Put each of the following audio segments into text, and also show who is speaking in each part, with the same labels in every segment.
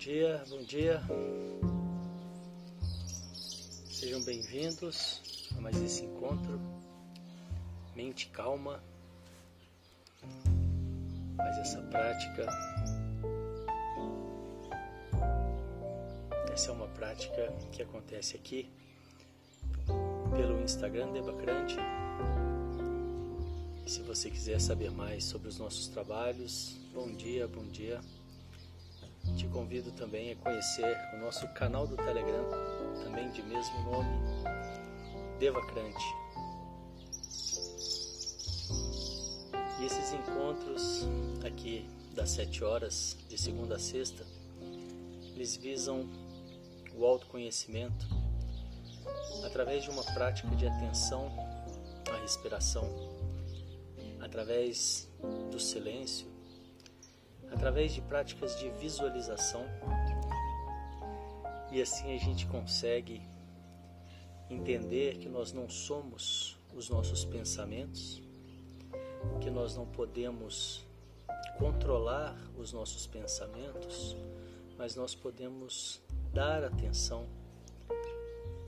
Speaker 1: dia, bom dia. Sejam bem-vindos a mais esse encontro. Mente calma. Mais essa prática. Essa é uma prática que acontece aqui pelo Instagram Debacrante. Se você quiser saber mais sobre os nossos trabalhos, bom dia, bom dia. Te convido também a conhecer o nosso canal do Telegram, também de mesmo nome, Devacrante. E esses encontros aqui das sete horas, de segunda a sexta, eles visam o autoconhecimento através de uma prática de atenção à respiração, através do silêncio, através de práticas de visualização. E assim a gente consegue entender que nós não somos os nossos pensamentos, que nós não podemos controlar os nossos pensamentos, mas nós podemos dar atenção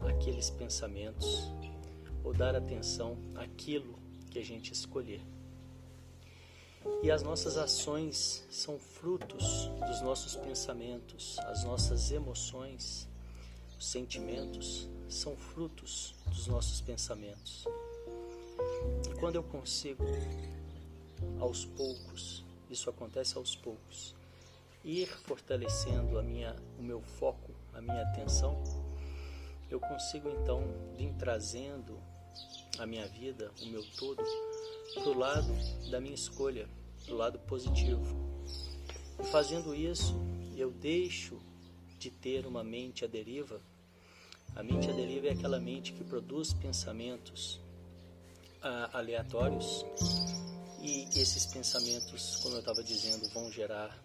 Speaker 1: àqueles pensamentos ou dar atenção àquilo que a gente escolher. E as nossas ações são frutos dos nossos pensamentos, as nossas emoções, os sentimentos são frutos dos nossos pensamentos. E quando eu consigo, aos poucos, isso acontece aos poucos, ir fortalecendo a minha, o meu foco, a minha atenção, eu consigo então vir trazendo a minha vida, o meu todo, para o lado da minha escolha, para o lado positivo. E fazendo isso, eu deixo de ter uma mente à deriva. A mente à deriva é aquela mente que produz pensamentos ah, aleatórios e esses pensamentos, como eu estava dizendo, vão gerar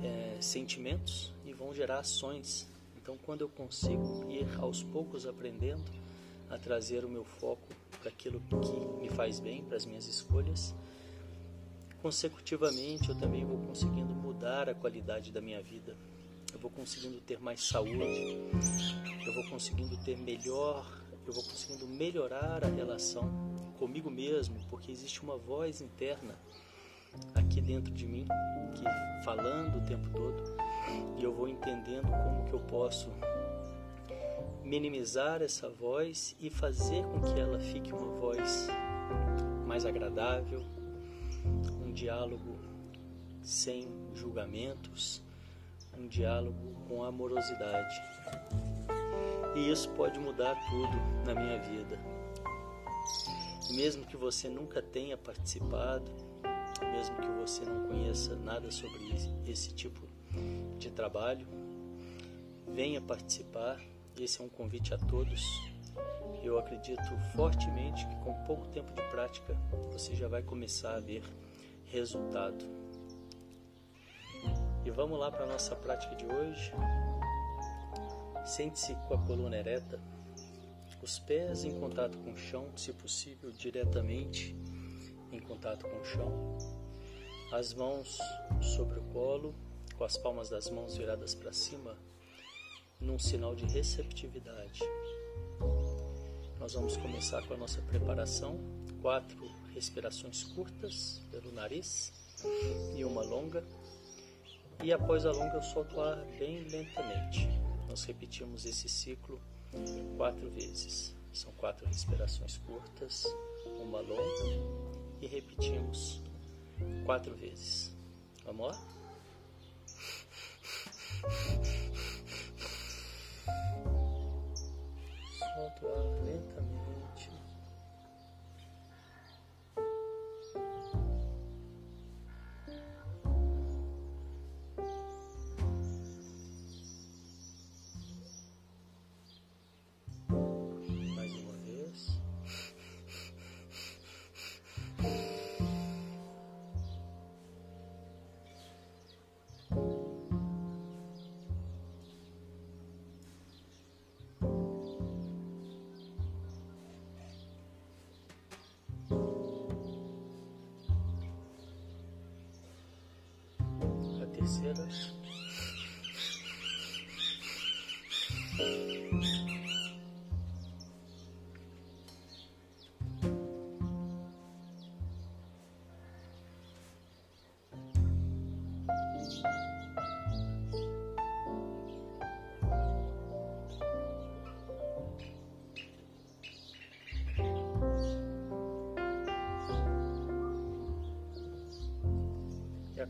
Speaker 1: é, sentimentos e vão gerar ações. Então, quando eu consigo ir aos poucos aprendendo a trazer o meu foco para aquilo que me faz bem, para as minhas escolhas, consecutivamente eu também vou conseguindo mudar a qualidade da minha vida. Eu vou conseguindo ter mais saúde, eu vou conseguindo ter melhor, eu vou conseguindo melhorar a relação comigo mesmo, porque existe uma voz interna aqui dentro de mim que falando o tempo todo e eu vou entendendo como que eu posso minimizar essa voz e fazer com que ela fique uma voz mais agradável, um diálogo sem julgamentos, um diálogo com amorosidade. E isso pode mudar tudo na minha vida. Mesmo que você nunca tenha participado, mesmo que você não conheça nada sobre esse tipo de trabalho, venha participar. Esse é um convite a todos. Eu acredito fortemente que com pouco tempo de prática você já vai começar a ver resultado. E vamos lá para a nossa prática de hoje. Sente-se com a coluna ereta, os pés em contato com o chão, se possível, diretamente em contato com o chão, as mãos sobre o colo, com as palmas das mãos viradas para cima, num sinal de receptividade. Nós vamos começar com a nossa preparação. Quatro respirações curtas pelo nariz e uma longa. E após a longa eu solto o ar bem lentamente. Nós repetimos esse ciclo quatro vezes. São quatro respirações curtas, uma longa e repetimos quatro vezes. Vamos lá? Solta o ar lentamente. parceiros.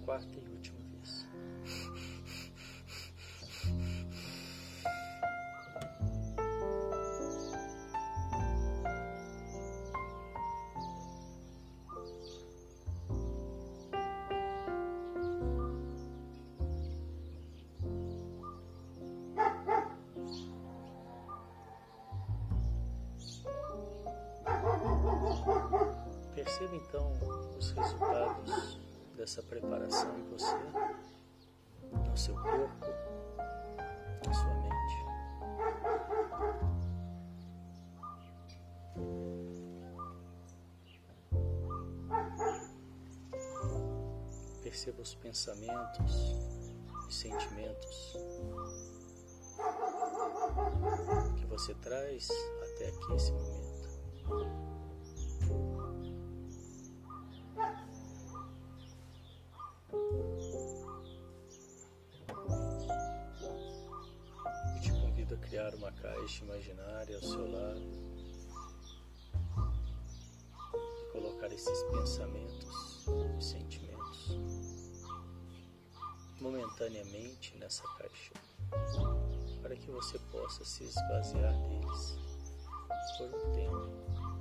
Speaker 1: quarta e Perceba então os resultados dessa preparação em você, no seu corpo, na sua mente. Perceba os pensamentos e sentimentos que você traz até aqui esse momento. Uma caixa imaginária ao seu lado e colocar esses pensamentos e sentimentos momentaneamente nessa caixa para que você possa se esvaziar deles por um tempo.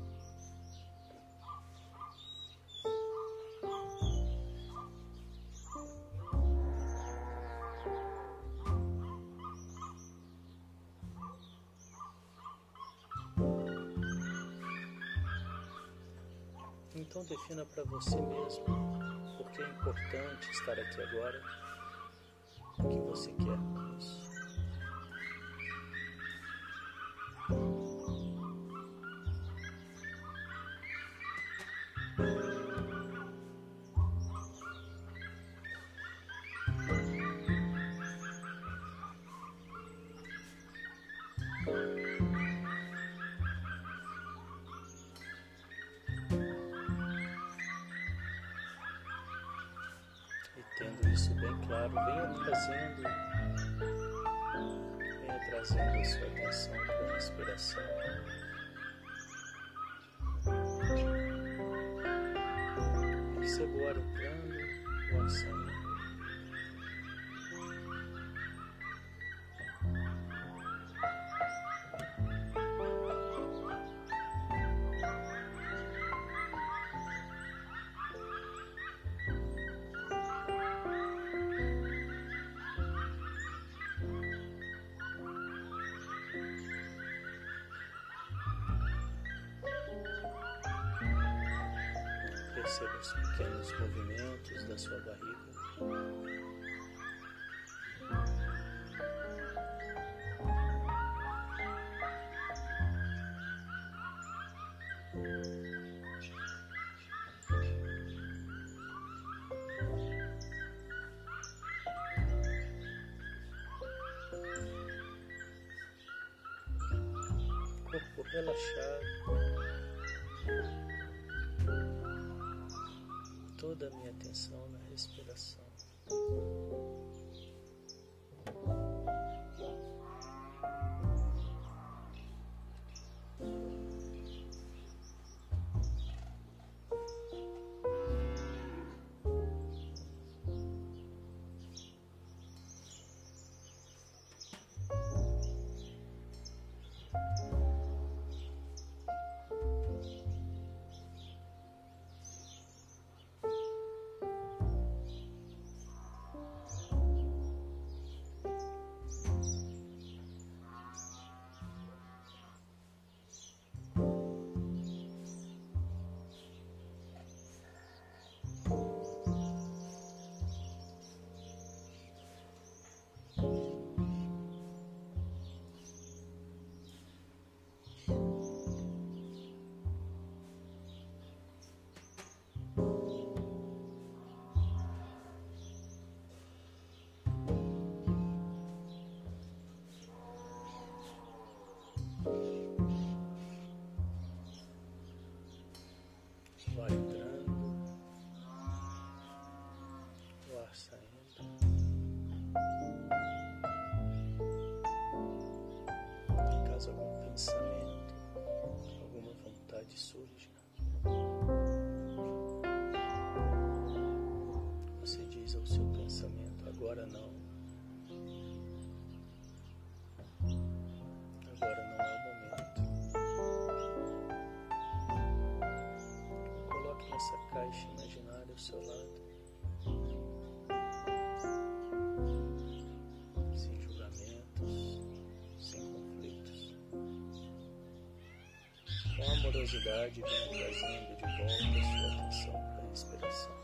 Speaker 1: Para você mesmo porque é importante estar aqui agora, o que você quer com isso movimentos da sua barriga. Corpo relaxado. Toda a minha atenção na respiração. Ao seu lado. Sem julgamentos, sem conflitos. Com amorosidade, venha trazendo de volta sua atenção para a respiração.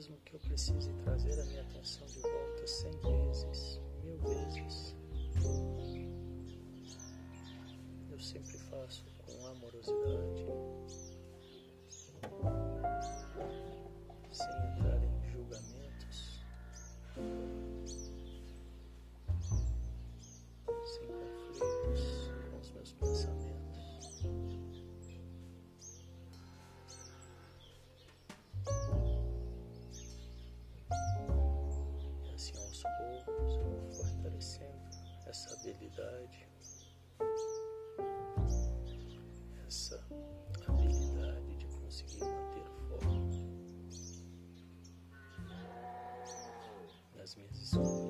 Speaker 1: Mesmo que eu precise trazer a minha atenção de volta cem vezes, mil vezes, eu sempre faço com amorosidade, essa habilidade, essa habilidade de conseguir manter foco nas minhas escolhas.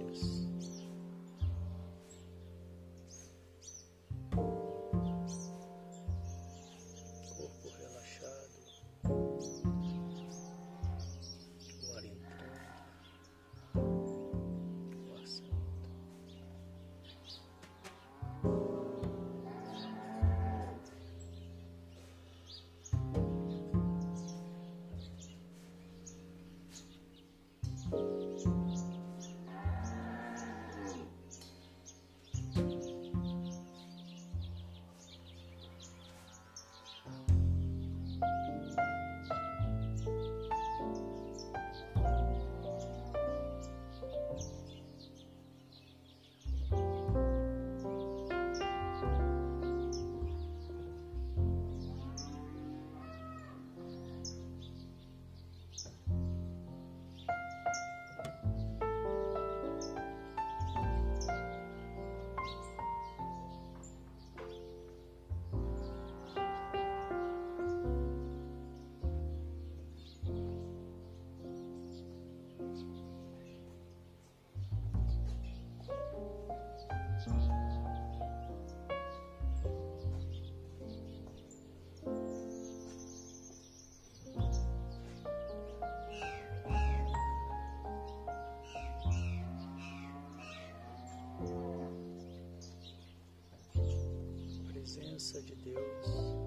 Speaker 1: Presença de Deus.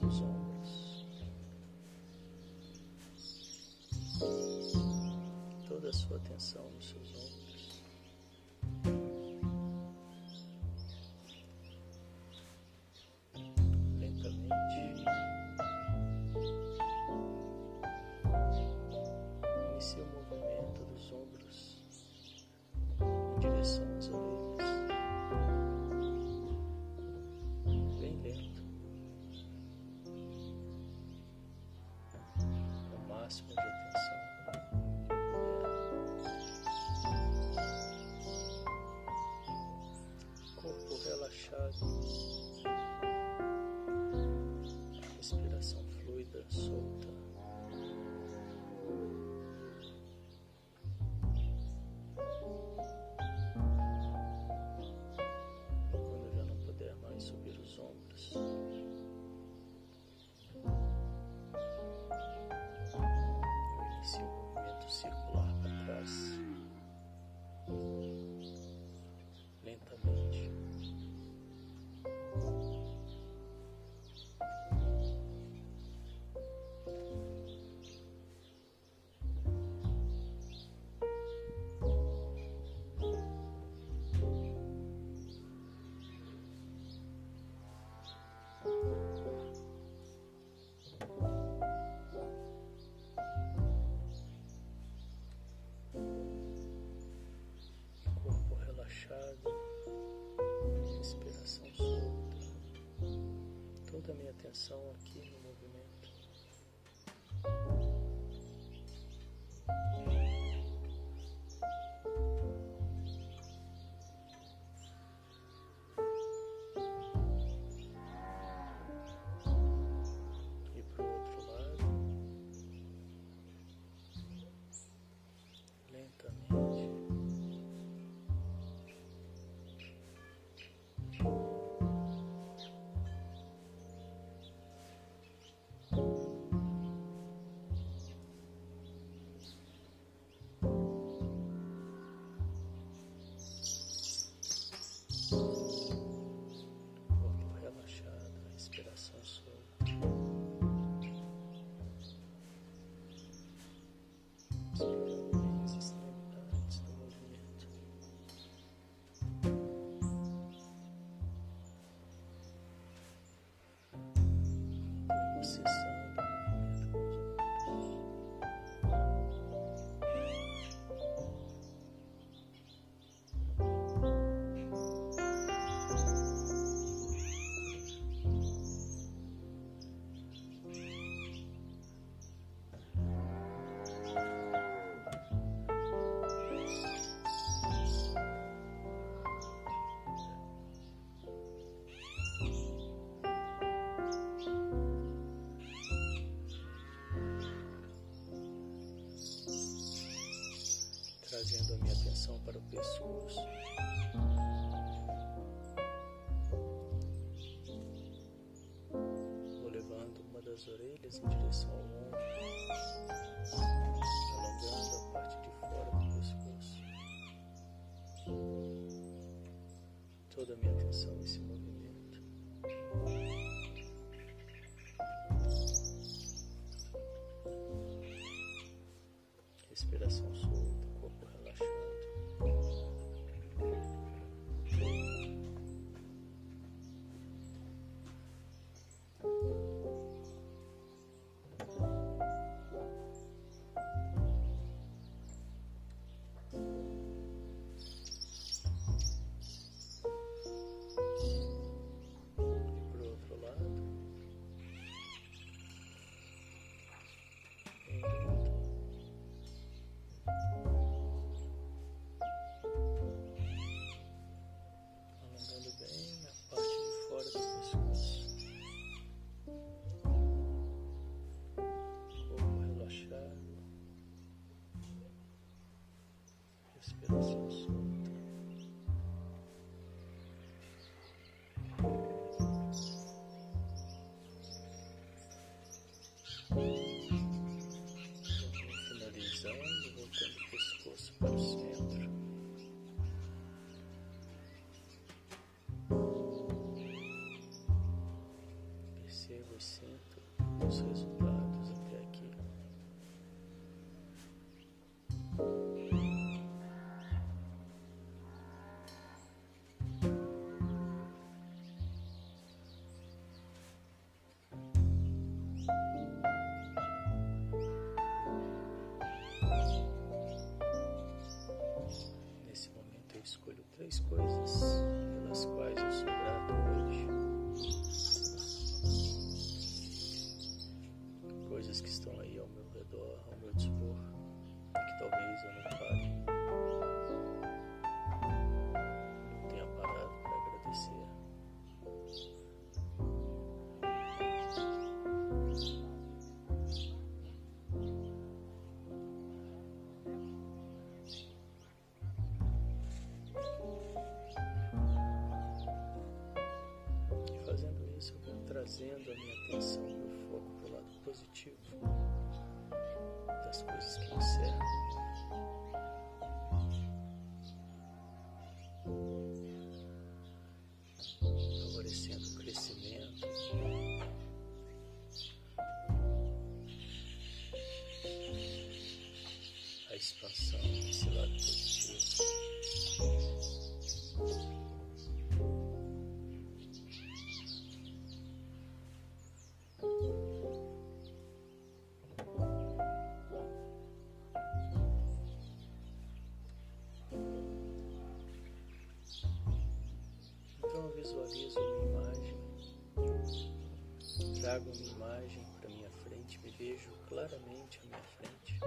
Speaker 1: Seus ombros, toda a sua atenção nos seus ombros. Minha atenção aqui trazendo a minha atenção para o pescoço. Vou levando uma das orelhas em direção ao ombro, alongando a parte de fora do pescoço. Toda a minha atenção nesse momento. Deus que você ama. Favorecendo o crescimento. A expansão desse lado positivo. Trago uma imagem para minha frente, me vejo claramente à minha frente.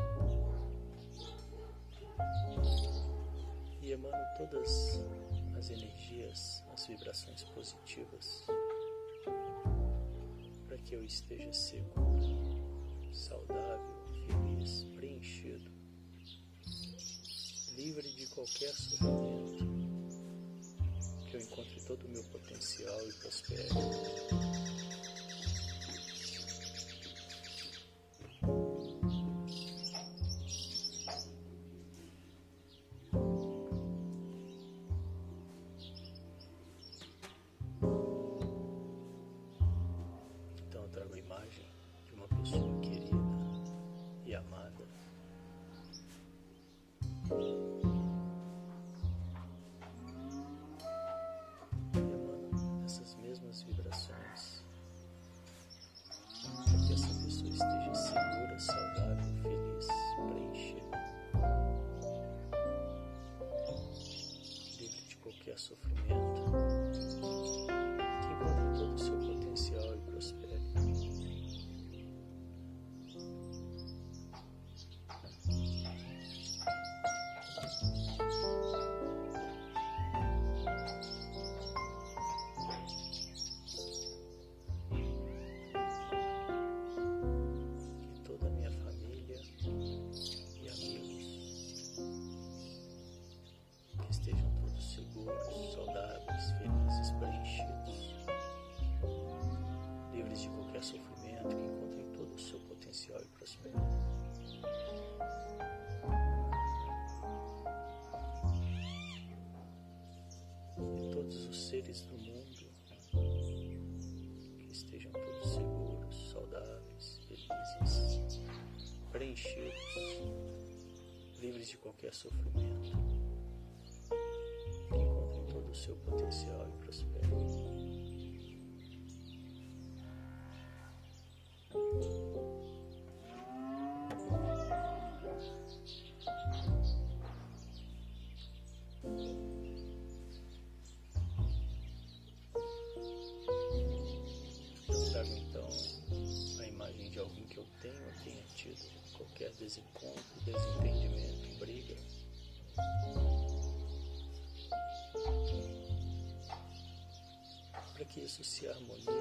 Speaker 1: E emano todas as energias, as vibrações positivas, para que eu esteja seguro, saudável, feliz, preenchido, livre de qualquer sofrimento, que eu encontre todo o meu potencial e prospere. prosperar. E todos os seres do mundo que estejam todos seguros, saudáveis, felizes, preenchidos, livres de qualquer sofrimento. que Encontrem todo o seu potencial e prosperem. Isso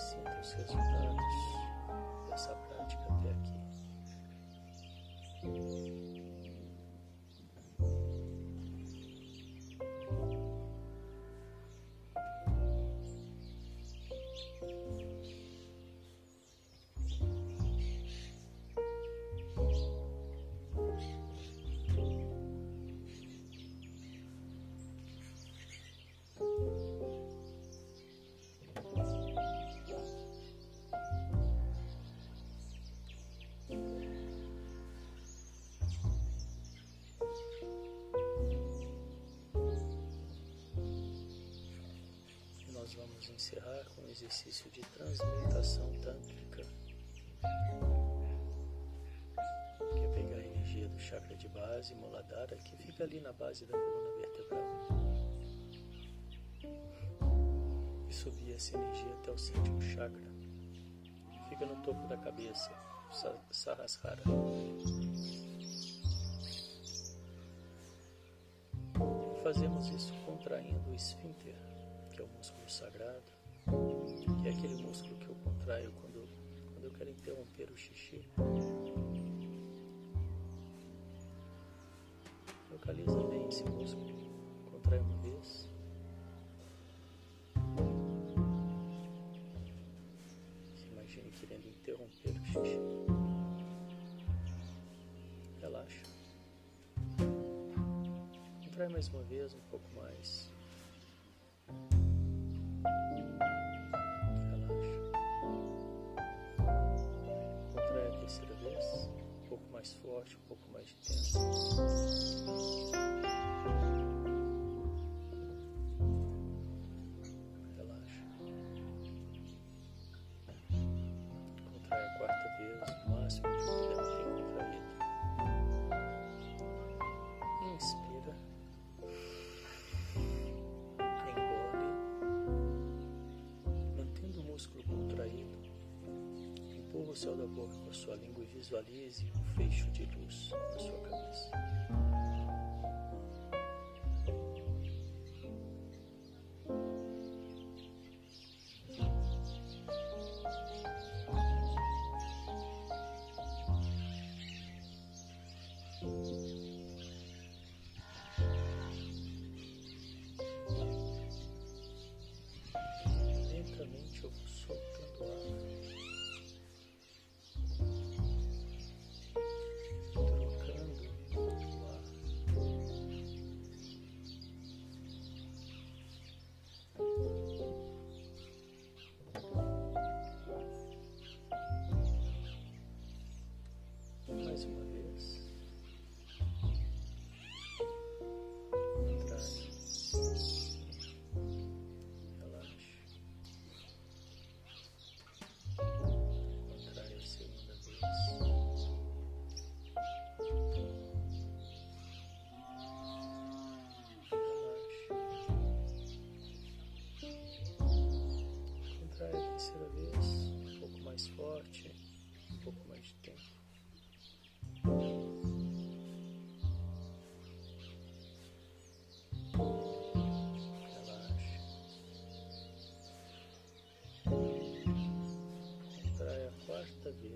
Speaker 1: perceba e nós vamos encerrar com o exercício de transmutação tântrica, que é pegar a energia do chakra de base, Muladhara, que fica ali na base da coluna vertebral, e subir essa energia até o sétimo chakra, que fica no topo da cabeça, Sahasrara. Fazemos isso contraindo o esfíncter que é o músculo sagrado, que é aquele músculo que eu contraio quando, quando eu quero interromper o xixi. Localiza bem esse músculo, contrai uma vez. Se imagine querendo interromper o xixi. Relaxa. Contrai mais uma vez, um pouco mais. Forte, um pouco mais de tempo. Relaxa. Contrai a quarta vez, o máximo que puder manter contraído. Inspira. Engole. Mantendo o músculo contraído. Empurra o céu da boca com a sua língua e visualize fecho de luz na sua cabeça. mais uma vez. Contrário. terceira vez, um pouco mais forte.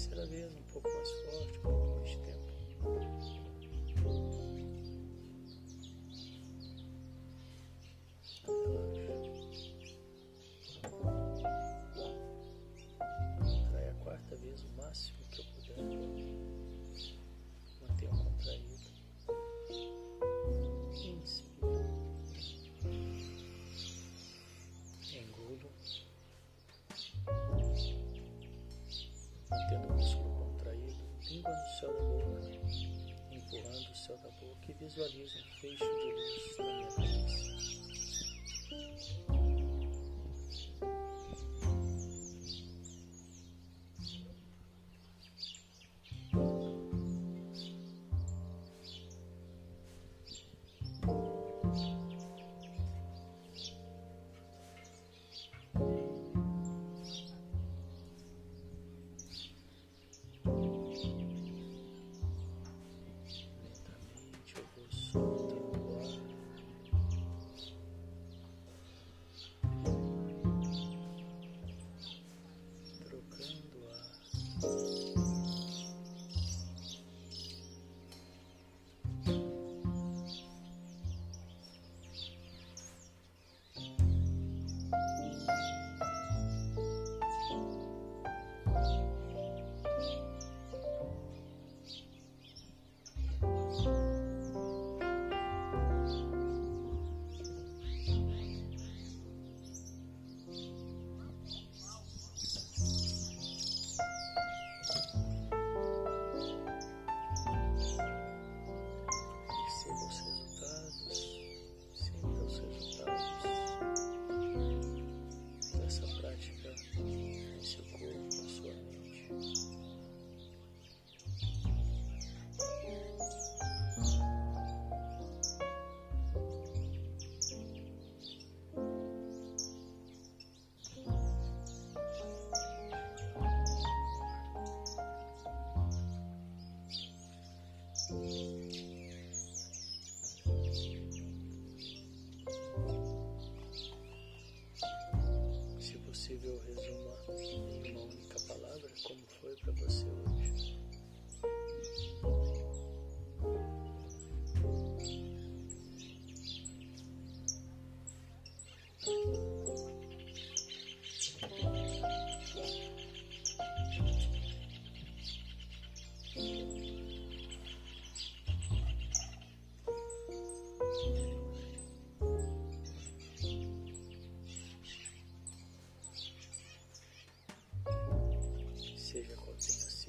Speaker 1: terceira vez, um pouco mais forte, céu da boca, empurrando o céu da boca e visualiza um fecho de luz na minha cabeça.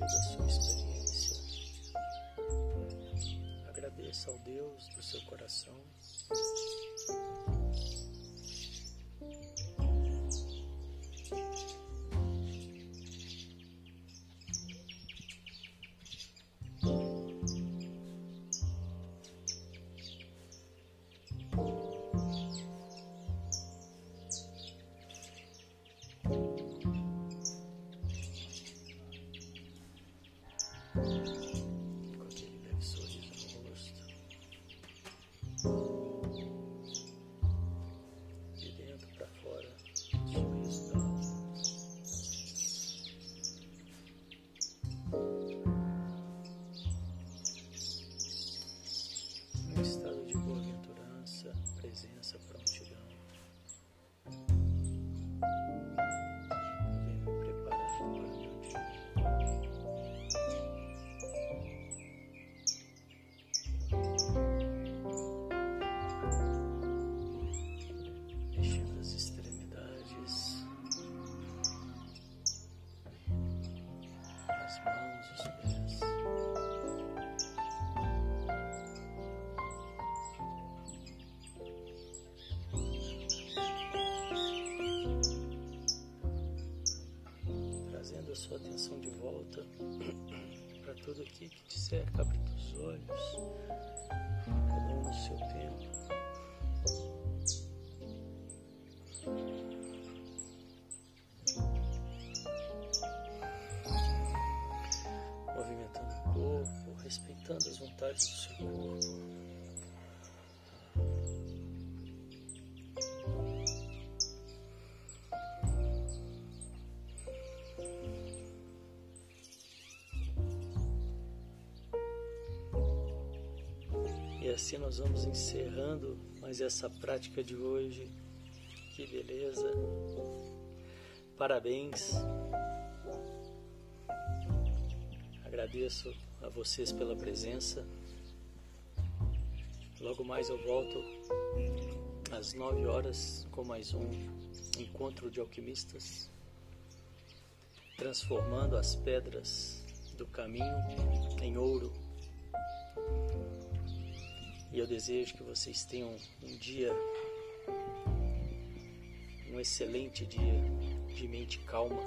Speaker 1: Sido a sua experiência. Agradeça ao Deus do seu coração para tudo aqui que te cerca. Abre os olhos, cada um no seu tempo. Movimentando o corpo, respeitando as vontades do seu corpo. Assim nós vamos encerrando mais essa prática de hoje. Que beleza! Parabéns! Agradeço a vocês pela presença. Logo mais eu volto às nove horas com mais um encontro de alquimistas, transformando as pedras do caminho em ouro e eu desejo que vocês tenham um dia, um excelente dia de mente calma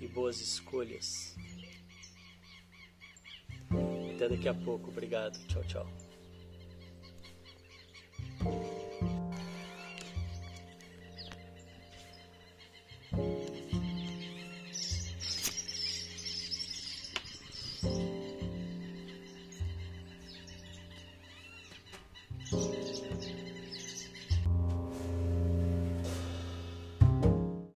Speaker 1: e boas escolhas. Até daqui a pouco. Obrigado. Tchau, tchau.